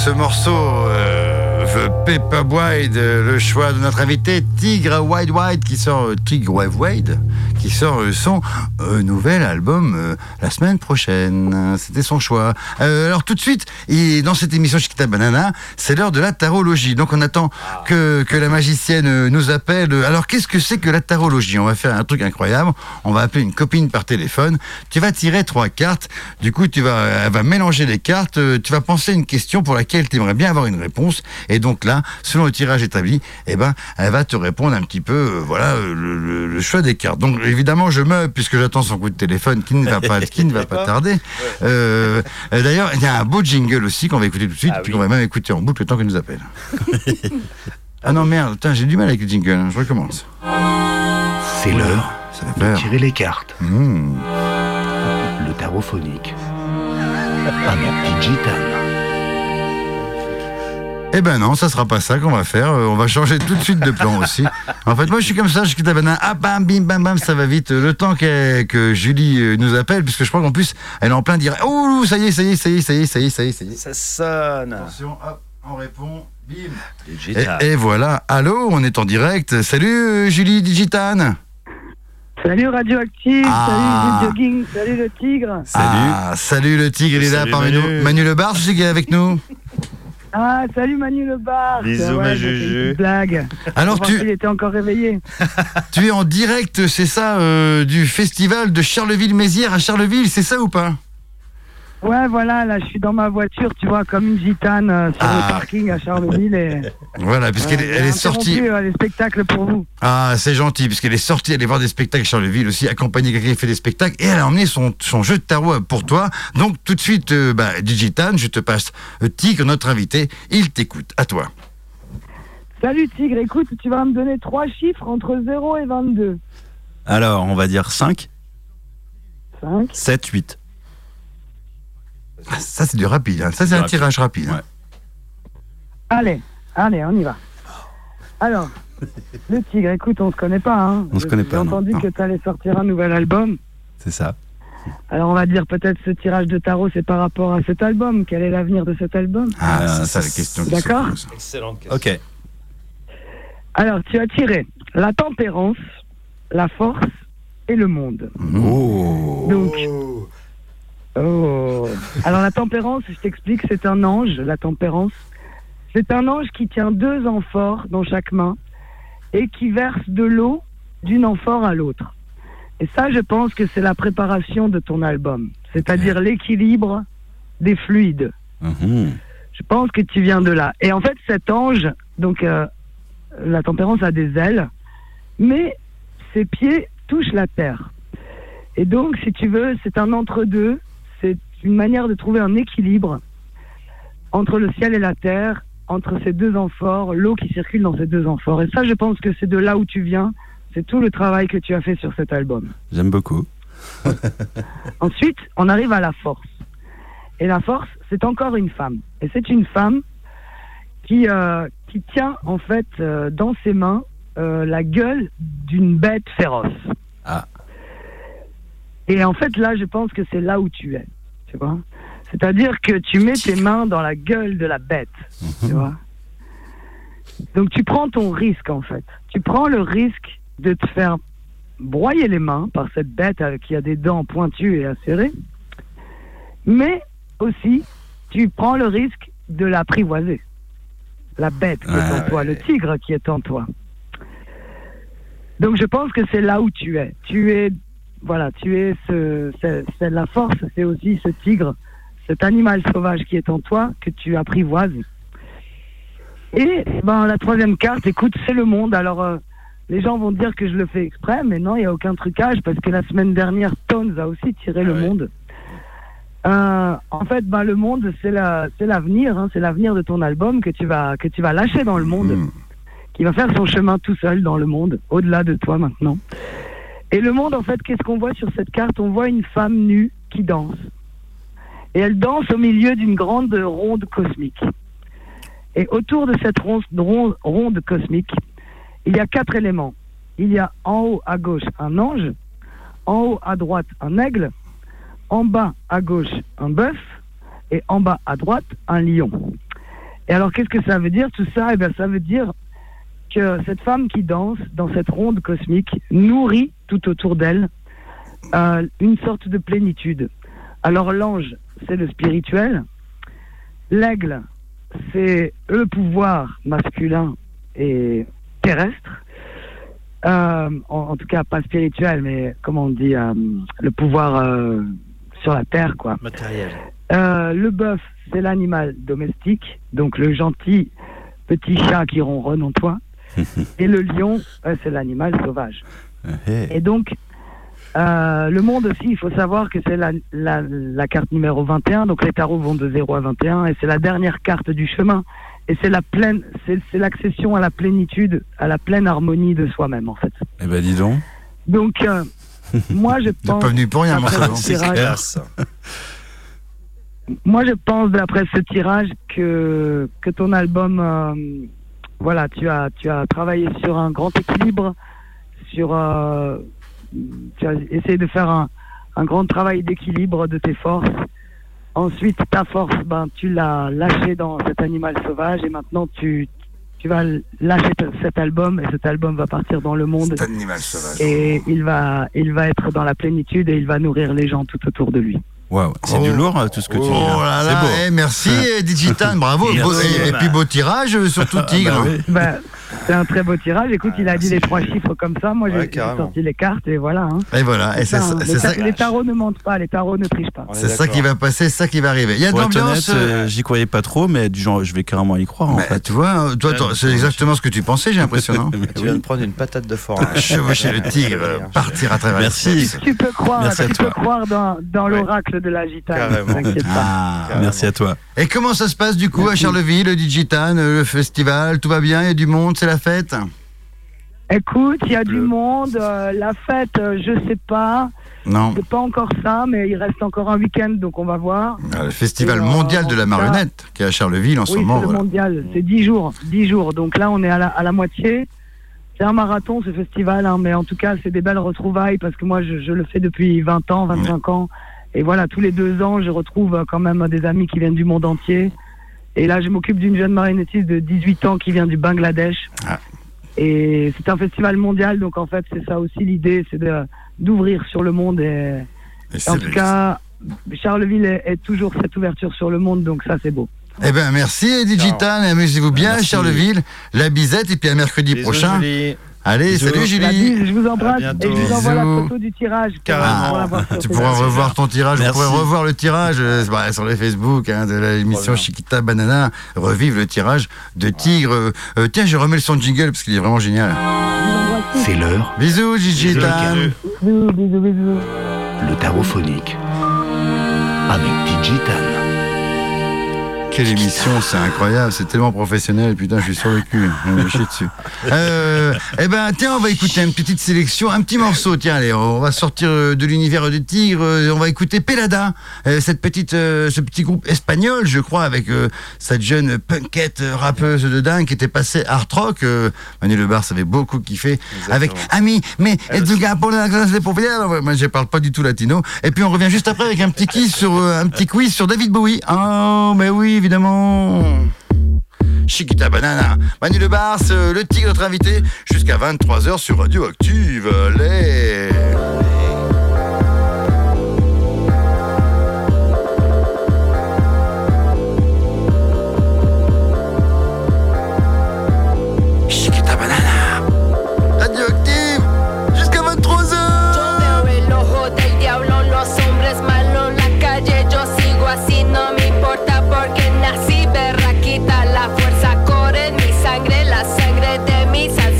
Ce morceau euh, Pepper Wide, euh, le choix de notre invité Tigre Wide Wide qui sort euh, Tigre Wide Wide qui sort euh, son euh, nouvel album euh, la semaine prochaine. C'était son choix. Euh, alors tout de suite, et dans cette émission Banana, c'est l'heure de la tarologie. Donc on attend que, que la magicienne euh, nous appelle. Alors qu'est-ce que c'est que la tarologie? On va faire un truc incroyable. On va appeler une copine par téléphone. Tu vas tirer trois cartes. Du coup, tu vas, elle va mélanger les cartes. Euh, Tu vas penser à une question pour laquelle tu aimerais bien avoir une réponse. Et donc là, selon le tirage établi, eh ben, elle va te répondre un petit peu, euh, voilà, le, le- le choix des cartes. Donc évidemment, je meuble puisque j'attends son coup de téléphone qui ne va pas, qui ne va pas (laughs) tarder. Euh, D'ailleurs, il y a un beau jingle aussi qu'on va écouter tout de suite, puis qu'on va même écouter en boucle le temps qu'elle nous appelle. (laughs) ah non merde, j'ai du mal avec le jingle. hein, Je recommence. C'est l'heure de tirer les cartes. Mmh. Le tarot phonique. Avec Digital. Eh ben non, ça sera pas ça qu'on va faire. Euh, on va changer tout de suite de plan (laughs) aussi. En fait, moi, je suis comme ça. Je quitte la banane. Ah, bam, bim, bam, bam, ça va vite. Le temps que Julie euh, nous appelle, puisque je crois qu'en plus, elle est en plein direct. Oh, ça y est, ça y est, ça y est, ça y est, ça y est, ça y est, ça y est. Ça sonne. Attention, hop, on répond. Bim. Et, et voilà. Allô, on est en direct. Salut, euh, Julie Digitane. Salut Radioactive, Ah. salut Jogging, salut le tigre. Ah, salut le tigre, il est là Salut, parmi Manu. nous. Manu Le Bar, je sais qu'il est avec nous. Ah, salut Manu le bar. Bisous, ouais, ma j'ai fait une Juju. blague. Alors, tu- s'il était encore réveillé. (laughs) Tu es en direct, c'est ça, euh, du festival de Charleville-Mézières à Charleville, c'est ça ou pas? Ouais, voilà, là, je suis dans ma voiture, tu vois, comme une gitane euh, sur Ah. le parking à Charleville. Et, Voilà, puisqu'elle Ouais, est- elle est sortie. interrompu, euh, les spectacles pour vous. Ah, c'est gentil, puisqu'elle est sortie aller voir des spectacles à Charleville aussi, accompagnée de quelqu'un qui fait des spectacles, et elle a emmené son, son jeu de tarot pour toi. Donc, tout de suite, euh, bah, Digitane, je te passe euh, Tigre, notre invité, il t'écoute. À toi. Salut Tigre, écoute, tu vas me donner trois chiffres entre 0 et 22. Alors, on va dire 5, 5. 7, 8. Ah, ça, c'est du rapide, hein. ça, c'est un Rapide. tirage rapide. hein. Ouais. Allez, allez, on y va. Alors, le Tigre, écoute, on se connaît pas. Hein. On se connaît pas, J'ai entendu Non. que tu allais sortir un nouvel album. C'est ça. Alors on va dire peut-être ce tirage de tarot, c'est par rapport à cet album. Quel est l'avenir de cet album? Ah, c'est ça la question. D'accord? Excellente question. Ok. Alors tu as tiré la tempérance, la force et le monde. Oh. Donc, oh. Alors la tempérance, je t'explique, c'est un ange, la tempérance. C'est un ange qui tient deux amphores dans chaque main et qui verse de l'eau d'une amphore à l'autre. Et ça, je pense que c'est la préparation de ton album, c'est-à-dire l'équilibre des fluides. Mhm. Je pense que tu viens de là. Et en fait, cet ange, donc euh, la tempérance a des ailes, mais ses pieds touchent la terre. Et donc, si tu veux, c'est un entre-deux. C'est une manière de trouver un équilibre entre le ciel et la terre, entre ces deux amphores, l'eau qui circule dans ces deux amphores. Et ça, je pense que c'est de là où tu viens. C'est tout le travail que tu as fait sur cet album. J'aime beaucoup. (laughs) Ensuite, on arrive à la force. Et la force, c'est encore une femme. Et c'est une femme qui, euh, qui tient en fait euh, dans ses mains euh, la gueule d'une bête féroce. Ah. Et en fait, là, je pense que c'est là où tu es. Tu vois C'est-à-dire que tu mets tes mains dans la gueule de la bête. Tu vois Donc tu prends ton risque en fait. Tu prends le risque de te faire broyer les mains par cette bête avec- qui a des dents pointues et acérées. Mais aussi, tu prends le risque de l'apprivoiser. La bête qui est en Ouais, toi, le tigre qui est en toi. Donc je pense que c'est là où tu es. Tu es, voilà, tu es ce, c'est, c'est la force, c'est aussi ce tigre, cet animal sauvage qui est en toi que tu apprivoises. Et ben la troisième carte, écoute, c'est le monde. Alors euh, les gens vont dire que je le fais exprès, mais non, il n'y a aucun trucage parce que la semaine dernière, Tones a aussi tiré le ouais. monde. Euh, en fait, ben, le monde, c'est la, c'est l'avenir, hein, c'est l'avenir de ton album que tu vas, que tu vas lâcher dans le monde, Mm. qui va faire son chemin tout seul dans le monde, au-delà de toi maintenant. Et le monde, en fait, qu'est-ce qu'on voit sur cette carte? On voit une femme nue qui danse. Et elle danse au milieu d'une grande ronde cosmique. Et autour de cette ronde, cosmique, il y a quatre éléments. Il y a en haut à gauche un ange, en haut à droite un aigle, en bas à gauche un bœuf et en bas à droite, un lion. Et alors, qu'est-ce que ça veut dire tout ça? Eh bien, ça veut dire que cette femme qui danse dans cette ronde cosmique nourrit tout autour d'elle euh, une sorte de plénitude. Alors, l'ange, c'est le spirituel. L'aigle, c'est le pouvoir masculin et terrestre. Euh, en, en tout cas, pas spirituel, mais comment on dit, euh, le pouvoir sur la terre, quoi. Matériel. Le bœuf, c'est l'animal domestique, donc le gentil petit chat qui ronronne en toi. Et le lion, euh, c'est l'animal sauvage. Et donc, euh, le monde aussi, il faut savoir que c'est la, la, la carte numéro 21, donc les tarots vont de 0 à 21, et c'est la dernière carte du chemin. Et c'est la pleine, c'est c'est l'accession à la plénitude, à la pleine harmonie de soi-même, en fait. Eh ben dis donc. Donc, euh, (laughs) moi, je pense. pas venu pour rien, C'est tirage- clair, ça. Moi, je pense, d'après ce tirage, que, que ton album, euh, voilà, tu as, tu as travaillé sur un grand équilibre, sur. euh, tu as essayé de faire un, un grand travail d'équilibre de tes forces. Ensuite, ta force, ben, tu l'as lâchée dans cet animal sauvage et maintenant tu, tu vas lâcher cet album et cet album va partir dans le monde. Cet animal sauvage. Et il va, il va être dans la plénitude et il va nourrir les gens tout autour de lui. Waouh, c'est du lourd tout ce que tu dis. Oh là là, beau. eh, merci (laughs) Digitan, bravo. Beau- et, et puis beau tirage, surtout Tigre. bah oui. Ben, c'est un très beau tirage. Écoute, il a dit les trois chiffres comme ça. Moi, j'ai- sorti les cartes et voilà. hein. Et voilà, et c'est Ça, ça- hein. les, ça, ta- les tarots ne mentent pas, les tarots ne trichent pas. c'est ça qui va passer, c'est ça qui va arriver. Il y a de l'ambiance. euh, euh, j'y croyais pas trop, mais du genre, je vais carrément y croire. En mais fait. tu vois, toi, toi, c'est exactement ce que tu pensais, j'ai l'impression. (laughs) non Tu viens de prendre une patate de forage. Chevaucher le tigre, euh, partir à travers Merci. Tu peux croire, Merci à tu toi. peux croire dans, l'oracle de la gitane. Ah. Merci à toi. Et comment ça se passe du coup à Charleville, le Digitan, le festival, tout va bien, il y a du monde, c'est la fête Écoute, il y a du monde. euh, la fête, euh, je sais pas. Non. C'est pas encore ça, mais il reste encore un week-end, donc on va voir. Ah, Le festival Et, euh, mondial de la marionnette qui est à Charleville en ce oui, moment. c'est le voilà. mondial. C'est 10 jours. 10 jours. Donc là, on est à la, à la moitié. C'est un marathon, ce festival, hein, mais en tout cas, c'est des belles retrouvailles parce que moi, je, je le fais depuis 20 ans, 25 ans. Et voilà, tous les deux ans, je retrouve euh, quand même des amis qui viennent du monde entier. Et là, je m'occupe d'une jeune marionnettiste de 18 ans qui vient du Bangladesh. Ah. Et c'est un festival mondial, donc en fait, c'est ça aussi l'idée, c'est d'ouvrir sur le monde. Et, Et en tout cas, Charleville est, est toujours cette ouverture sur le monde, donc ça, c'est beau. Eh ben merci Digitan, amusez-vous bien à Merci. Charleville, la bisette et puis à mercredi Bisous, prochain. Julie. Allez, Bisous. salut Julie. bise, je vous embrasse et je vous envoie la Bisous. photo du tirage. Carrément. Tu pourras revoir ton tirage, Merci. vous pourrez revoir le tirage euh, bah, sur les Facebook hein, de l'émission Chiquita Banana, revivre le tirage de Tigre. Euh, euh, tiens, je remets le son de jingle parce qu'il est vraiment génial. C'est l'heure, Bisous Digitan. Bisous, bisous, bisous. le tarot phonique. Avec Digitan. Quelle émission, c'est incroyable, c'est tellement professionnel, putain, je suis sur le cul, je vais me chier dessus. (laughs) Euh, eh ben, tiens, on va écouter une petite sélection, un petit morceau, tiens, allez, on va sortir euh, de l'univers de Tigre, euh, on va écouter Pelada, cette petite, ce petit groupe espagnol, je crois, avec cette jeune punkette rappeuse de dingue qui était passée art rock, Manu Le Bar avait beaucoup kiffé, avec Ami, mais du gars pour la classe des Ouais, moi je parle pas du tout latino, et puis on revient juste après avec un petit quiz sur, un petit quiz sur David Bowie, oh, mais oui, évidemment. Chiquita Banana, Manu Le Bars, le tigre, notre invité, jusqu'à 23h sur Radioactive. Allez Chiquita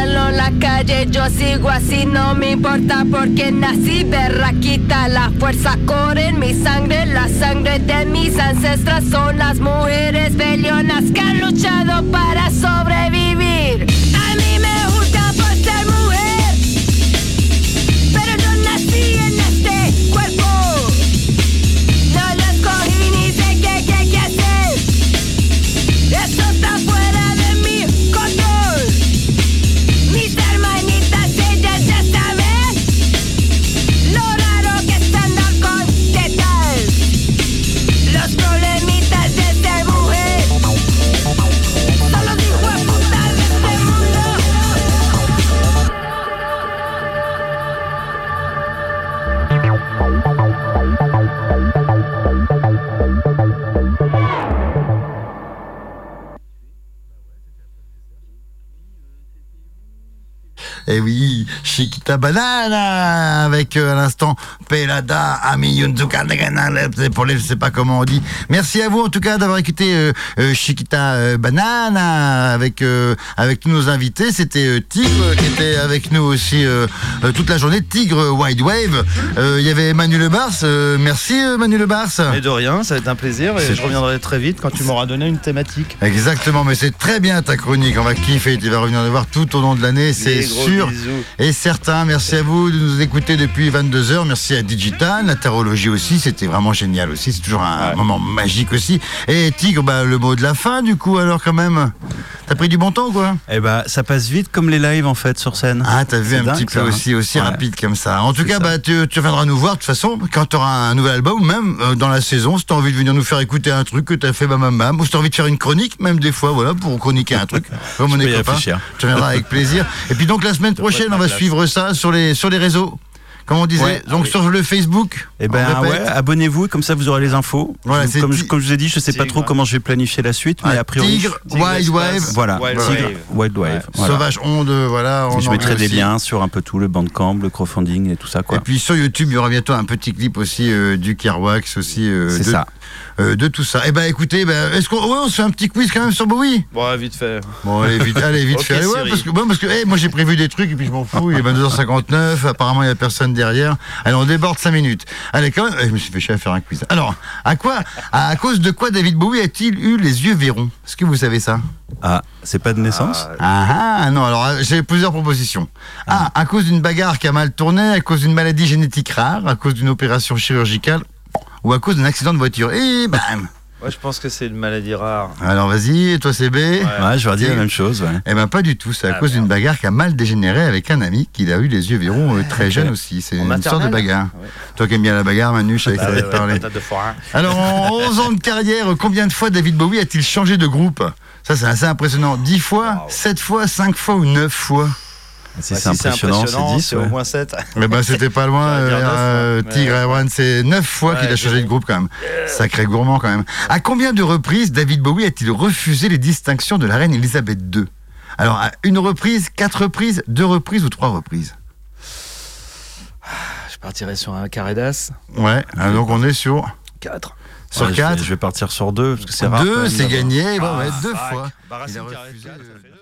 malos, la calle yo sigo así, no me importa porque nací berraquita, la fuerza corre en mi sangre, la sangre de mis ancestras son las mujeres bellonas que han luchado para sobrevivir. Chiquita Banana avec euh, à l'instant Pelada Amiyunzukanagana, pour les je sais pas comment on dit. Merci à vous en tout cas d'avoir écouté euh, euh, Chiquita euh, Banana avec euh, avec tous nos invités. C'était Tigre qui était avec nous aussi toute la journée. Tigre Wide Wave. Il y avait Manu Le Bars. Euh, merci Manu Le Bars. Et de rien, ça va être un plaisir et C'est- je reviendrai très vite quand tu m'auras donné une thématique. Exactement, mais c'est très bien ta chronique. On va kiffer. Tu vas revenir nous voir tout au long de l'année, c'est sûr bisous. et certain. Merci à vous de nous écouter depuis 22h. Merci à Digital, la tarologie aussi. C'était vraiment génial aussi. C'est toujours un moment magique aussi. Et Tigre, bah, le mot de la fin, du coup, alors quand même. T'as pris du bon temps, quoi? Eh ben, ça passe vite comme les lives en fait sur scène. Ah, t'as vu un dingue, petit peu ça, hein. aussi, aussi Ouais. rapide comme ça. En tout cas, ça. bah, tu, tu viendras nous voir de toute façon quand tu auras un nouvel album, ou même euh, dans la saison, si tu as envie de venir nous faire écouter un truc que tu as fait bam bam bam, ou si tu as envie de faire une chronique, même des fois, voilà, pour chroniquer un truc. (laughs) Comme on est copains, tu viendras avec plaisir. Et puis donc la semaine prochaine, on va place. Suivre ça sur les, sur les réseaux. Comme on disait, Ouais. donc sur le Facebook. Eh ben ouais, abonnez-vous, comme ça vous aurez les infos. Voilà, comme, je, comme je vous ai dit, je sais pas trop comment je vais planifier la suite, mais Ouais, a priori. Tigre, Wild Wave. Voilà, Wild Tigre, Wave. Wild Wave. voilà. Sauvage Onde, voilà. je mettrai des aussi. liens sur un peu tout, le bandcamp, le crowdfunding et tout ça quoi. Et puis sur YouTube, il y aura bientôt un petit clip aussi euh, du Kerwax aussi. euh, C'est ça. Euh, de tout ça. Et ben écoutez, ben, est-ce qu'on ouais, on se fait un petit quiz quand même sur Bowie? Bon, vite fait. Bon, allez vite, (laughs) allez vite Ok, fait. Allez, ouais, parce que, bon, parce que hey, moi j'ai prévu des trucs et puis je m'en fous. Il est 22h59, apparemment il n'y a personne derrière. Allez, on déborde 5 minutes. Allez, quand même, eh, je me suis fait chier à faire un quiz. Alors, à quoi, à, cause de quoi David Bowie a-t-il eu les yeux verrons? Est-ce que vous savez ça? Ah, c'est pas de naissance? Ah ah, non, alors euh, j'ai plusieurs propositions. A, à cause d'une bagarre qui a mal tourné, à cause d'une maladie génétique rare, à cause d'une opération chirurgicale ou à cause d'un accident de voiture. Et bam Moi, je pense que c'est une maladie rare. Alors vas-y, et toi CB Ouais, je vais dire la même chose. Ouais. Eh ben pas du tout, c'est à cause d'une bagarre qui a mal dégénéré avec un ami qui a eu les yeux verrons euh, très jeune aussi. C'est une sorte de bagarre. Toi qui aimes bien la bagarre, Manu, je savais que ça allait te parler. De. (laughs) Alors en 11 ans de carrière, combien de fois David Bowie a-t-il changé de groupe? Ça c'est assez impressionnant. 10 fois, 7 fois, 5 fois ou 9 fois? Si Bah, c'est impressionnant, c'est 10. c'est au moins 7. (laughs) Eh ben c'était pas loin, (laughs) euh, neuf, euh, ouais. Tigre One, c'est 9 fois Ouais, qu'il a changé de groupe quand même. Sacré gourmand quand même. À combien de reprises David Bowie a-t-il refusé les distinctions de la reine Elisabeth II Alors à une reprise, quatre reprises, deux reprises ou trois reprises? Je partirais sur un carré d'as. Ouais, alors donc on est sur 4. sur Ouais, je vais- 4. Je vais partir sur 2 parce que c'est rare. gagné. Bon, Ah, ouais, deux fois. Bah, Il a refusé, quatre, ça fait deux.